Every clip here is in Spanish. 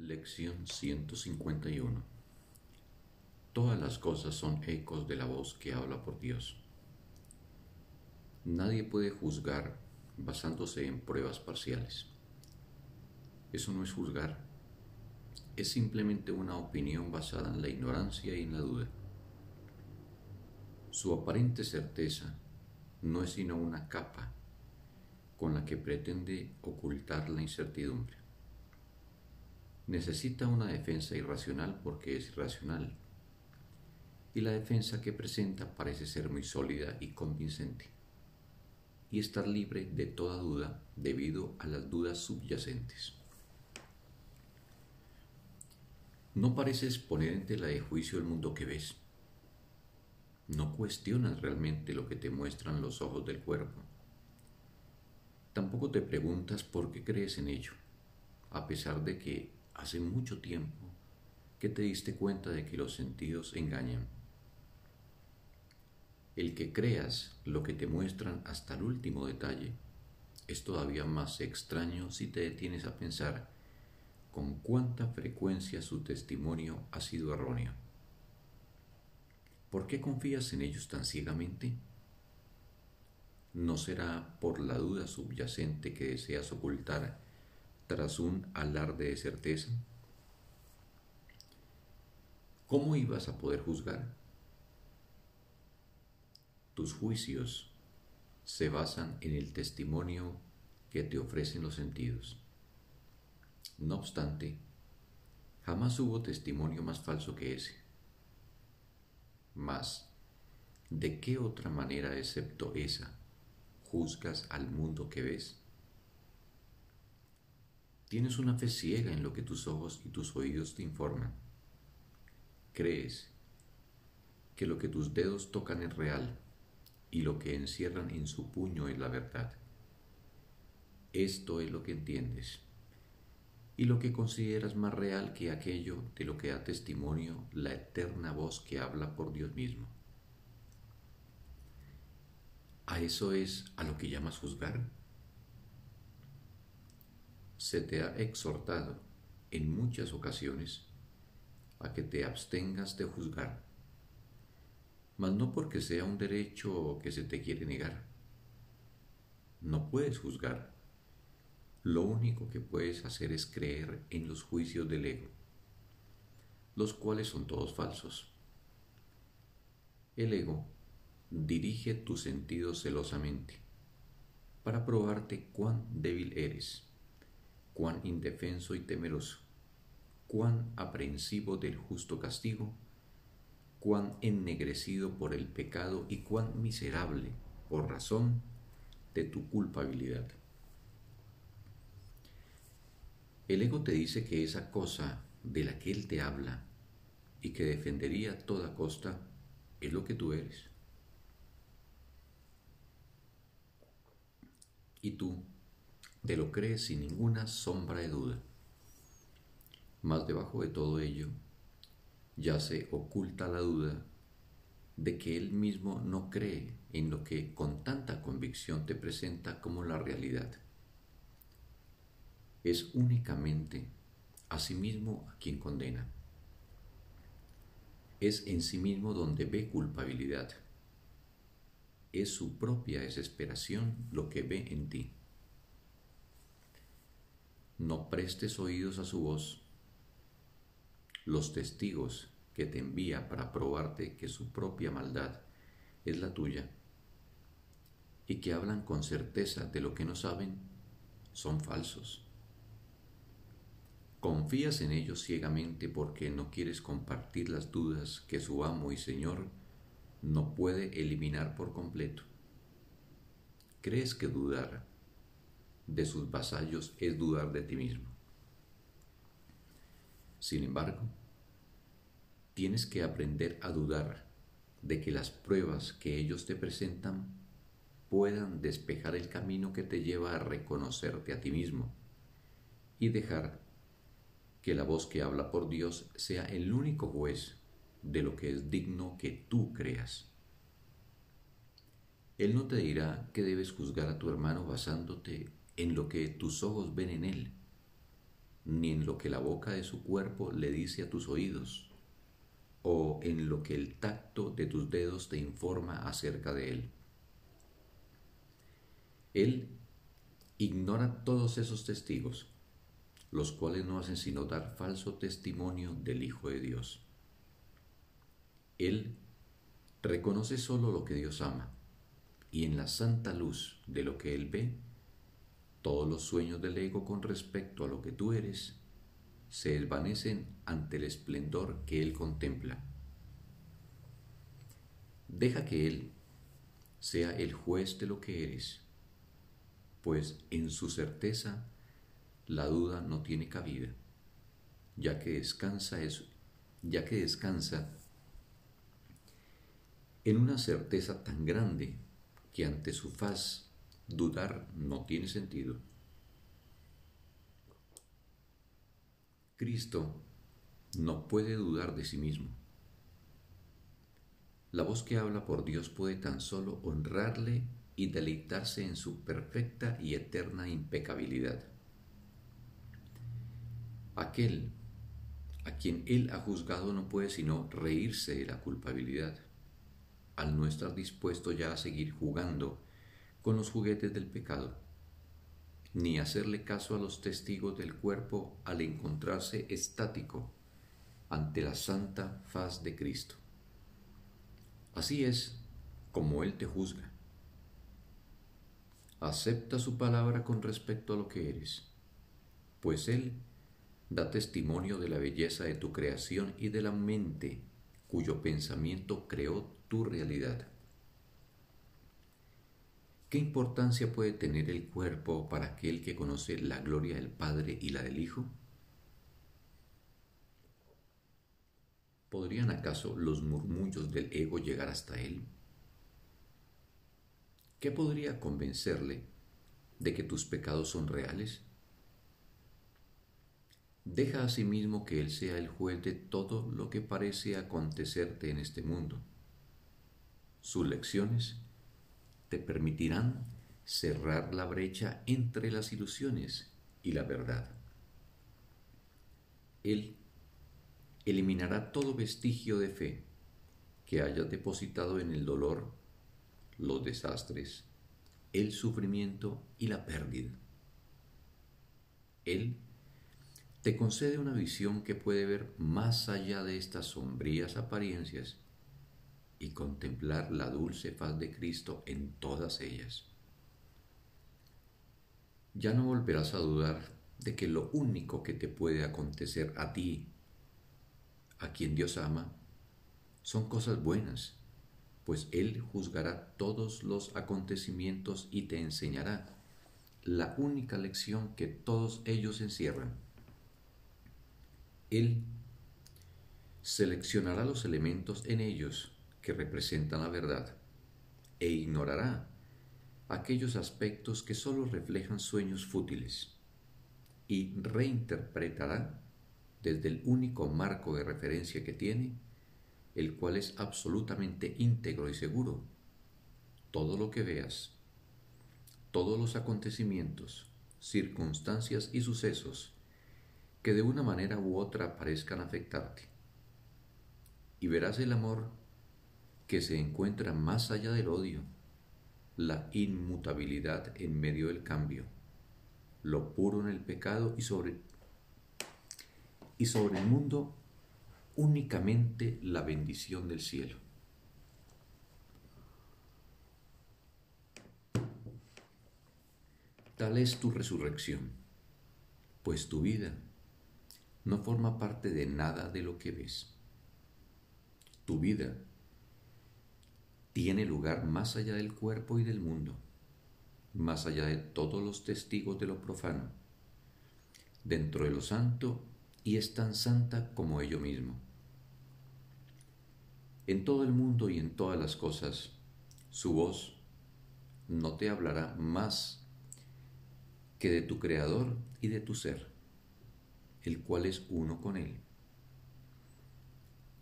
Lección 151 Todas las cosas son ecos de la voz que habla por Dios. Nadie puede juzgar basándose en pruebas parciales. Eso no es juzgar, es simplemente una opinión basada en la ignorancia y en la duda. Su aparente certeza no es sino una capa con la que pretende ocultar la incertidumbre. Necesita una defensa irracional porque es irracional, y la defensa que presenta parece ser muy sólida y convincente, y estar libre de toda duda debido a las dudas subyacentes. No pareces poner en tela de juicio el mundo que ves. No cuestionas realmente lo que te muestran los ojos del cuerpo Tampoco te preguntas por qué crees en ello, a pesar de que hace mucho tiempo que te diste cuenta de que los sentidos engañan. El que creas lo que te muestran hasta el último detalle es todavía más extraño si te detienes a pensar con cuánta frecuencia su testimonio ha sido erróneo. ¿Por qué confías en ellos tan ciegamente? ¿No será por la duda subyacente que deseas ocultar tras un alarde de certeza? ¿Cómo ibas a poder juzgar? Tus juicios se basan en el testimonio que te ofrecen los sentidos. No obstante, jamás hubo testimonio más falso que ese. Mas, ¿de qué otra manera excepto esa juzgas al mundo que ves. Tienes una fe ciega en lo que tus ojos y tus oídos te informan. Crees que lo que tus dedos tocan es real y lo que encierran en su puño es la verdad. Esto es lo que entiendes y lo que consideras más real que aquello de lo que da testimonio la eterna voz que habla por Dios mismo. ¿A eso es a lo que llamas juzgar? Se te ha exhortado en muchas ocasiones a que te abstengas de juzgar, mas no porque sea un derecho que se te quiere negar. No puedes juzgar. Lo único que puedes hacer es creer en los juicios del ego, los cuales son todos falsos. El ego dirige tus sentidos celosamente para probarte cuán débil eres, cuán indefenso y temeroso, cuán aprensivo del justo castigo, cuán ennegrecido por el pecado y cuán miserable por razón de tu culpabilidad. El ego te dice que esa cosa de la que él te habla y que defendería a toda costa es lo que tú eres. y tú te lo crees sin ninguna sombra de duda. Mas debajo de todo ello ya se oculta la duda de que él mismo no cree en lo que con tanta convicción te presenta como la realidad. Es únicamente a sí mismo a quien condena. Es en sí mismo donde ve culpabilidad es su propia desesperación lo que ve en ti. No prestes oídos a su voz. Los testigos que te envía para probarte que su propia maldad es la tuya y que hablan con certeza de lo que no saben son falsos. Confías en ellos ciegamente porque no quieres compartir las dudas que su amo y Señor no puede eliminar por completo. ¿Crees que dudar de sus vasallos es dudar de ti mismo? Sin embargo, tienes que aprender a dudar de que las pruebas que ellos te presentan puedan despejar el camino que te lleva a reconocerte a ti mismo y dejar que la voz que habla por Dios sea el único juez de lo que es digno que tú creas. Él no te dirá que debes juzgar a tu hermano basándote en lo que tus ojos ven en él. ni en lo que la boca de su cuerpo le dice a tus oídos, o en lo que el tacto de tus dedos te informa acerca de él. Él ignora todos esos testigos, los cuales no hacen sino dar falso testimonio del Hijo de Dios. Él reconoce solo lo que Dios ama, y en la santa luz de lo que Él ve, todos los sueños del ego con respecto a lo que tú eres se desvanecen ante el esplendor que Él contempla. Deja que Él sea el juez de lo que eres, pues en su certeza la duda no tiene cabida, ya que descansa eso, ya que descansa en una certeza tan grande que ante su faz dudar no tiene sentido. Cristo no puede dudar de sí mismo. La voz que habla por Dios puede tan solo honrarle y deleitarse en su perfecta y eterna impecabilidad. Aquel a quien Él ha juzgado no puede sino reírse de la culpabilidad, al no estar dispuesto ya a seguir jugando con los juguetes del pecado, ni hacerle caso a los testigos del cuerpo al encontrarse estático ante la santa faz de Cristo. Así es como Él te juzga. Acepta su palabra con respecto a lo que eres, pues Él da testimonio de la belleza de tu creación y de la mente cuyo pensamiento creó tu realidad. ¿Qué importancia puede tener el cuerpo para aquel que conoce la gloria del Padre y la del Hijo? ¿Podrían acaso los murmullos del ego llegar hasta él? ¿Qué podría convencerle de que tus pecados son reales? Deja a sí mismo que Él sea el juez de todo lo que parece acontecerte en este mundo. Sus lecciones te permitirán cerrar la brecha entre las ilusiones y la verdad. Él eliminará todo vestigio de fe que hayas depositado en el dolor, los desastres, el sufrimiento y la pérdida. Él te concede una visión que puede ver más allá de estas sombrías apariencias y contemplar la dulce faz de Cristo en todas ellas. Ya no volverás a dudar de que lo único que te puede acontecer a ti, a quien Dios ama, son cosas buenas, pues Él juzgará todos los acontecimientos y te enseñará la única lección que todos ellos encierran. Él seleccionará los elementos en ellos representan la verdad e ignorará aquellos aspectos que sólo reflejan sueños fútiles y reinterpretará desde el único marco de referencia que tiene, el cual es absolutamente íntegro y seguro, todo lo que veas, todos los acontecimientos, circunstancias y sucesos que de una manera u otra parezcan afectarte. Y verás el amor que se encuentra más allá del odio, la inmutabilidad en medio del cambio, lo puro en el pecado y sobre, y sobre el mundo únicamente la bendición del cielo. Tal es tu resurrección, pues tu vida no forma parte de nada de lo que ves. Tu vida tiene lugar más allá del cuerpo y del mundo, más allá de todos los testigos de lo profano, dentro de lo santo y es tan santa como ello mismo. En todo el mundo y en todas las cosas, su voz no te hablará más que de tu Creador y de tu ser, el cual es uno con Él.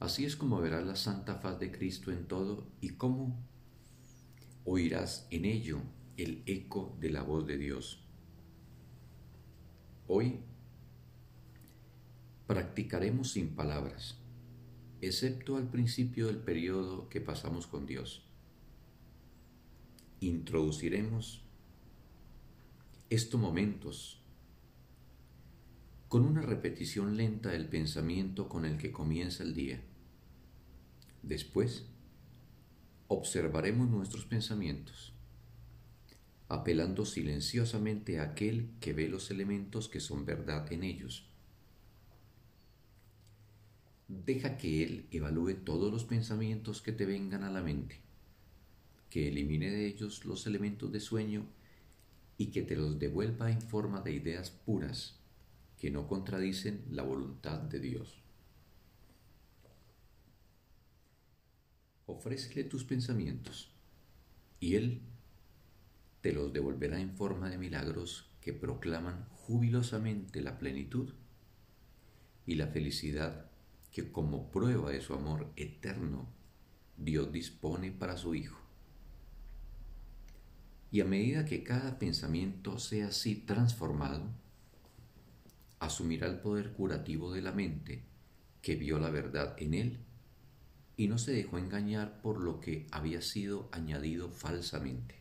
Así es como verás la santa faz de Cristo en todo y cómo oirás en ello el eco de la voz de Dios. Hoy Practicaremos sin palabras, excepto al principio del periodo que pasamos con Dios. Introduciremos estos momentos con una repetición lenta del pensamiento con el que comienza el día. Después, observaremos nuestros pensamientos, apelando silenciosamente a aquel que ve los elementos que son verdad en ellos. Deja que Él evalúe todos los pensamientos que te vengan a la mente, que elimine de ellos los elementos de sueño y que te los devuelva en forma de ideas puras que no contradicen la voluntad de Dios. Ofrécele tus pensamientos y Él te los devolverá en forma de milagros que proclaman jubilosamente la plenitud y la felicidad que como prueba de su amor eterno Dios dispone para su Hijo. Y a medida que cada pensamiento sea así transformado, asumirá el poder curativo de la mente que vio la verdad en él y no se dejó engañar por lo que había sido añadido falsamente.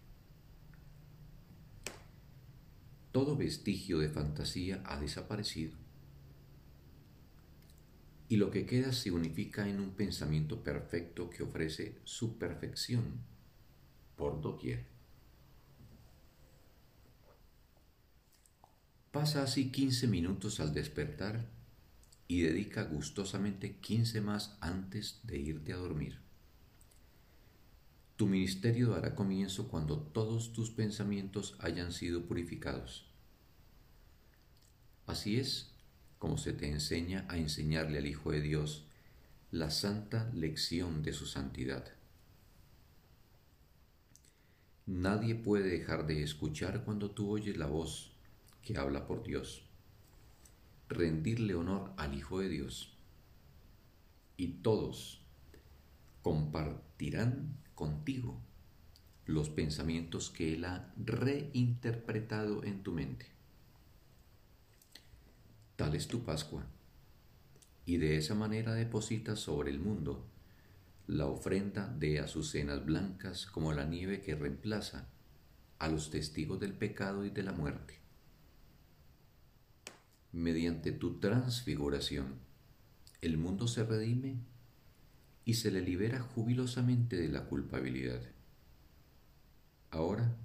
Todo vestigio de fantasía ha desaparecido y lo que queda se unifica en un pensamiento perfecto que ofrece su perfección por doquier. Pasa así 15 minutos al despertar y dedica gustosamente 15 más antes de irte a dormir. Tu ministerio dará comienzo cuando todos tus pensamientos hayan sido purificados. Así es como se te enseña a enseñarle al Hijo de Dios la santa lección de su santidad. Nadie puede dejar de escuchar cuando tú oyes la voz que habla por Dios, rendirle honor al Hijo de Dios, y todos compartirán contigo los pensamientos que Él ha reinterpretado en tu mente. Tal es tu Pascua, y de esa manera depositas sobre el mundo la ofrenda de azucenas blancas como la nieve que reemplaza a los testigos del pecado y de la muerte mediante tu transfiguración, el mundo se redime y se le libera jubilosamente de la culpabilidad. Ahora,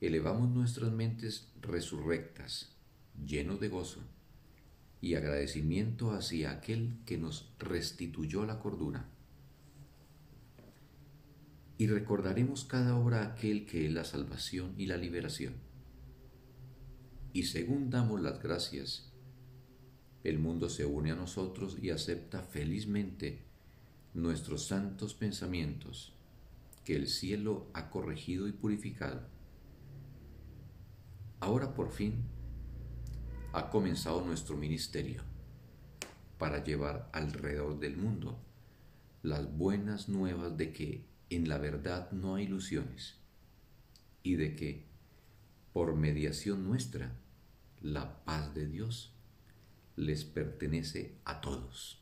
elevamos nuestras mentes resurrectas, llenos de gozo y agradecimiento hacia aquel que nos restituyó la cordura. Y recordaremos cada hora aquel que es la salvación y la liberación y según damos las gracias, el mundo se une a nosotros y acepta felizmente nuestros santos pensamientos que el cielo ha corregido y purificado. Ahora por fin ha comenzado nuestro ministerio para llevar alrededor del mundo las buenas nuevas de que en la verdad no hay ilusiones y de que, por mediación nuestra, la paz de Dios les pertenece a todos.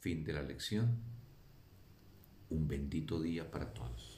Fin de la lección. Un bendito día para todos.